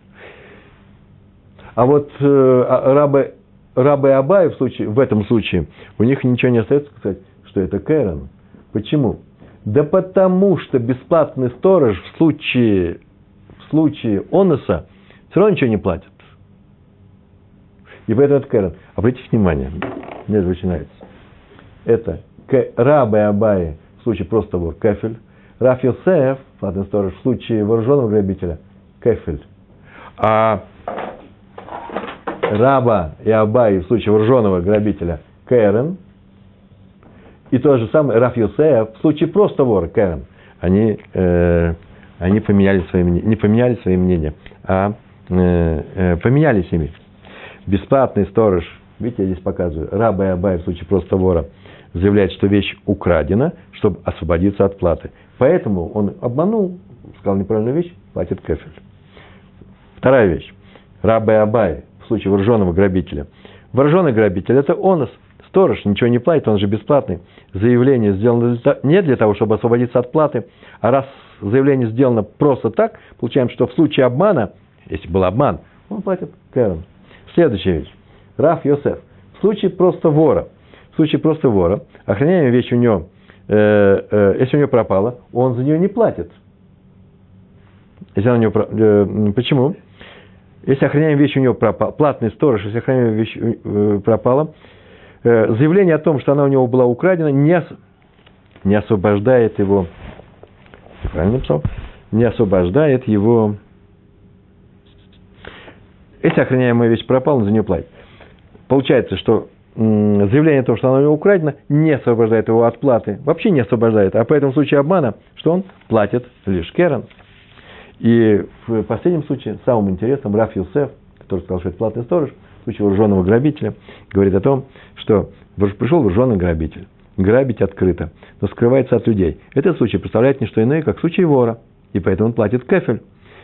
А вот э, а, рабы, рабы и в, случае, в этом случае, у них ничего не остается сказать, что это Кэрон. Почему? Да потому что бесплатный сторож в случае, в случае оноса все равно ничего не платит. И поэтому это Кэрон. Обратите внимание, мне очень нравится. Это Рабы и в случае просто вор кефель. Раф Йосеф, ладно, сторож, в случае вооруженного грабителя кефель. А Раба и Абай в случае вооруженного грабителя Кэрен. И то же самое Раф Йосеф в случае просто вора Кэрен. Они, э, они поменяли свои, не поменяли свои мнения, а э, э, поменялись ими бесплатный сторож, видите, я здесь показываю, раба и абай в случае просто вора, заявляет, что вещь украдена, чтобы освободиться от платы. Поэтому он обманул, сказал неправильную вещь, платит кефель. Вторая вещь. Раба и абай случае вооруженного грабителя. Вооруженный грабитель – это онос. Сторож ничего не платит, он же бесплатный. Заявление сделано не для того, чтобы освободиться от платы, а раз заявление сделано просто так, получаем, что в случае обмана, если был обман, он платит кэрон. Следующая вещь. Раф Йосеф. В случае просто вора, в случае просто вора, охраняемая вещь у него, э, э, если у него пропала, он за нее не платит. Если она у него, э, почему? Если охраняемая вещь у него пропала, платный сторож, если охраняемая вещь э, пропала, э, заявление о том, что она у него была украдена, не, не освобождает его, правильно написал, не освобождает его, если охраняемая вещь пропала, он за нее платит. Получается, что заявление о том, что она у него украдена, не освобождает его от платы. Вообще не освобождает. А по этому случаю обмана, что он платит лишь Керен. И в последнем случае, самым интересным, Раф Юсеф, который сказал, что это платный сторож, в случае вооруженного грабителя, говорит о том, что пришел вооруженный грабитель. Грабить открыто, но скрывается от людей. Этот случай представляет не что иное, как случай вора. И поэтому он платит кефель.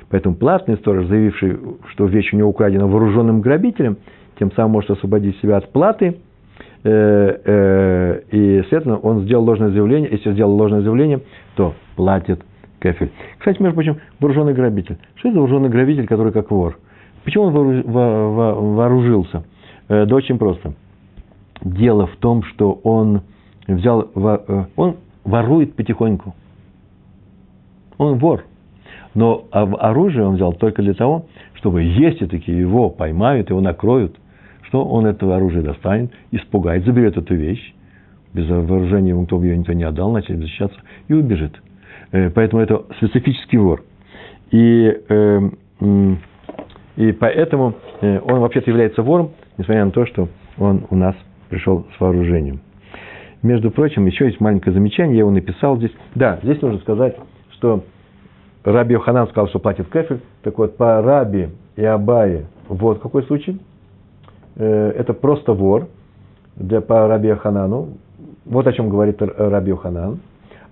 Поэтому платный сторож, заявивший, что вещь у него украдена вооруженным грабителем, тем самым может освободить себя от платы, э, э, и, следовательно, он сделал ложное заявление, если сделал ложное заявление, то платит кефель. Кстати, между прочим, вооруженный грабитель. Что это вооруженный грабитель, который как вор? Почему он вооружился? Э, да очень просто. Дело в том, что он взял, он ворует потихоньку. Он вор. Но оружие он взял только для того, чтобы, если таки его поймают, его накроют – что он это оружие достанет, испугает, заберет эту вещь, без вооружения ему кто ее никто не отдал, начнет защищаться и убежит. Э, поэтому это специфический вор. И, э, и поэтому э, он вообще-то является вором, несмотря на то, что он у нас пришел с вооружением. Между прочим, еще есть маленькое замечание, я его написал здесь. Да, здесь нужно сказать, что Раби Йоханан сказал, что платит кефель. Так вот, по Раби и Абае, вот какой случай – Э, это просто вор для, по Раби Ханану. Вот о чем говорит Раби Ханан.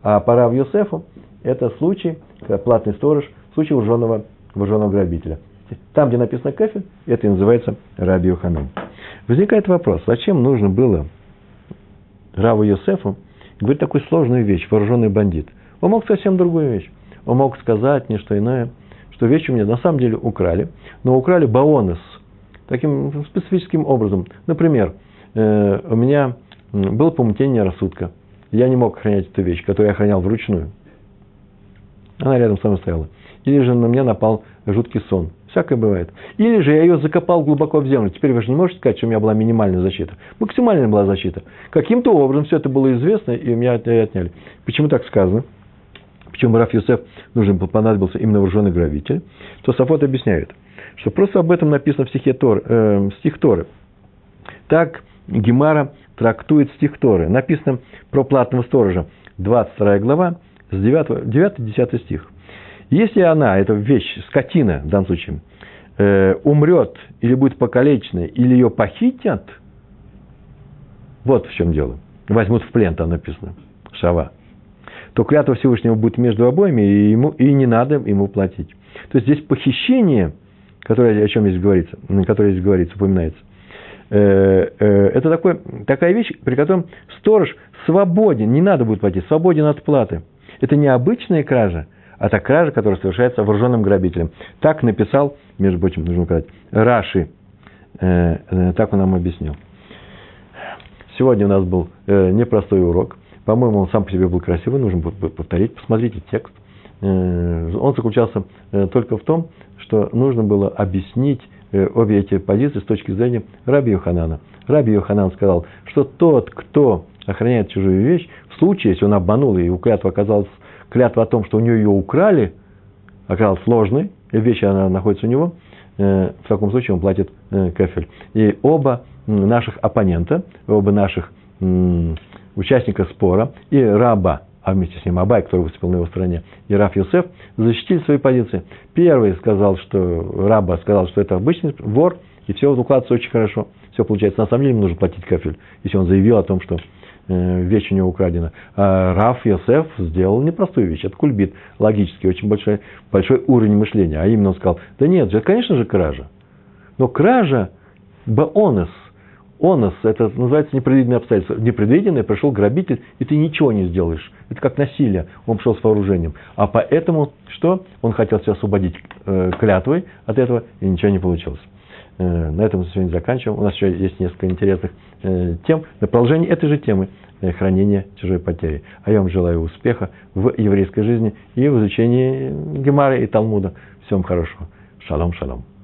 А по Рав Юсефу это случай, когда платный сторож, случай вооруженного, вооруженного грабителя. Там, где написано кафель, это и называется Раби Ханан. Возникает вопрос, зачем нужно было Раву Йосефу говорить такую сложную вещь, вооруженный бандит? Он мог совсем другую вещь. Он мог сказать не что иное, что вещь у меня на самом деле украли, но украли баонес – таким специфическим образом. Например, э, у меня было помутнение рассудка. Я не мог охранять эту вещь, которую я охранял вручную. Она рядом со мной стояла. Или же на меня напал жуткий сон. Всякое бывает. Или же я ее закопал глубоко в землю. Теперь вы же не можете сказать, что у меня была минимальная защита. Максимальная была защита. Каким-то образом все это было известно, и меня отняли. Почему так сказано? Почему Раф Юсеф нужен понадобился именно вооруженный грабитель? То Сафот объясняет – что просто об этом написано в стихе Тор, э, стих Торы. Так Гемара трактует стих Торы. Написано про платного сторожа, 22 глава, с 9-10 стих. Если она, эта вещь, скотина в данном случае, э, умрет или будет покалечена, или ее похитят, вот в чем дело. Возьмут в плен, там написано, шава. То клятва Всевышнего будет между обоими, и, ему, и не надо ему платить. То есть здесь похищение – которое, о чем здесь говорится, которое здесь говорится, упоминается. Э, э, это такой, такая вещь, при котором сторож свободен, не надо будет платить, свободен от платы. Это не обычная кража, а та кража, которая совершается вооруженным грабителем. Так написал, между прочим, нужно сказать, Раши. Э, так он нам объяснил. Сегодня у нас был непростой урок. По-моему, он сам по себе был красивый, нужно повторить. Посмотрите текст. Он заключался только в том, что нужно было объяснить обе эти позиции с точки зрения Раби Йоханана. Раби Йоханан сказал, что тот, кто охраняет чужую вещь, в случае, если он обманул, и у клятвы оказалась клятва о том, что у нее ее украли, оказалась ложной, и вещь она находится у него, э, в таком случае он платит э, кефель. И оба наших оппонента, оба наших участника спора, и раба а вместе с ним Абай, который выступил на его стороне, и Раф Юсеф, защитили свои позиции. Первый сказал, что Раба сказал, что это обычный вор, и все укладывается очень хорошо. Все получается. На самом деле ему нужно платить кафель, если он заявил о том, что э, вещь у него украдена. А Раф Йосеф сделал непростую вещь. Это кульбит логический, очень большой, большой уровень мышления. А именно он сказал, да нет, это, конечно же, кража. Но кража баонес – онос, это называется непредвиденное обстоятельство. Непредвиденное пришел грабитель, и ты ничего не сделаешь. Это как насилие. Он пришел с вооружением. А поэтому что? Он хотел себя освободить э, клятвой от этого, и ничего не получилось. Э, на этом мы сегодня заканчиваем. У нас еще есть несколько интересных э, тем. На продолжение этой же темы э, хранения чужой потери. А я вам желаю успеха в еврейской жизни и в изучении Гемары и Талмуда. Всем хорошего. Шалом, шалом.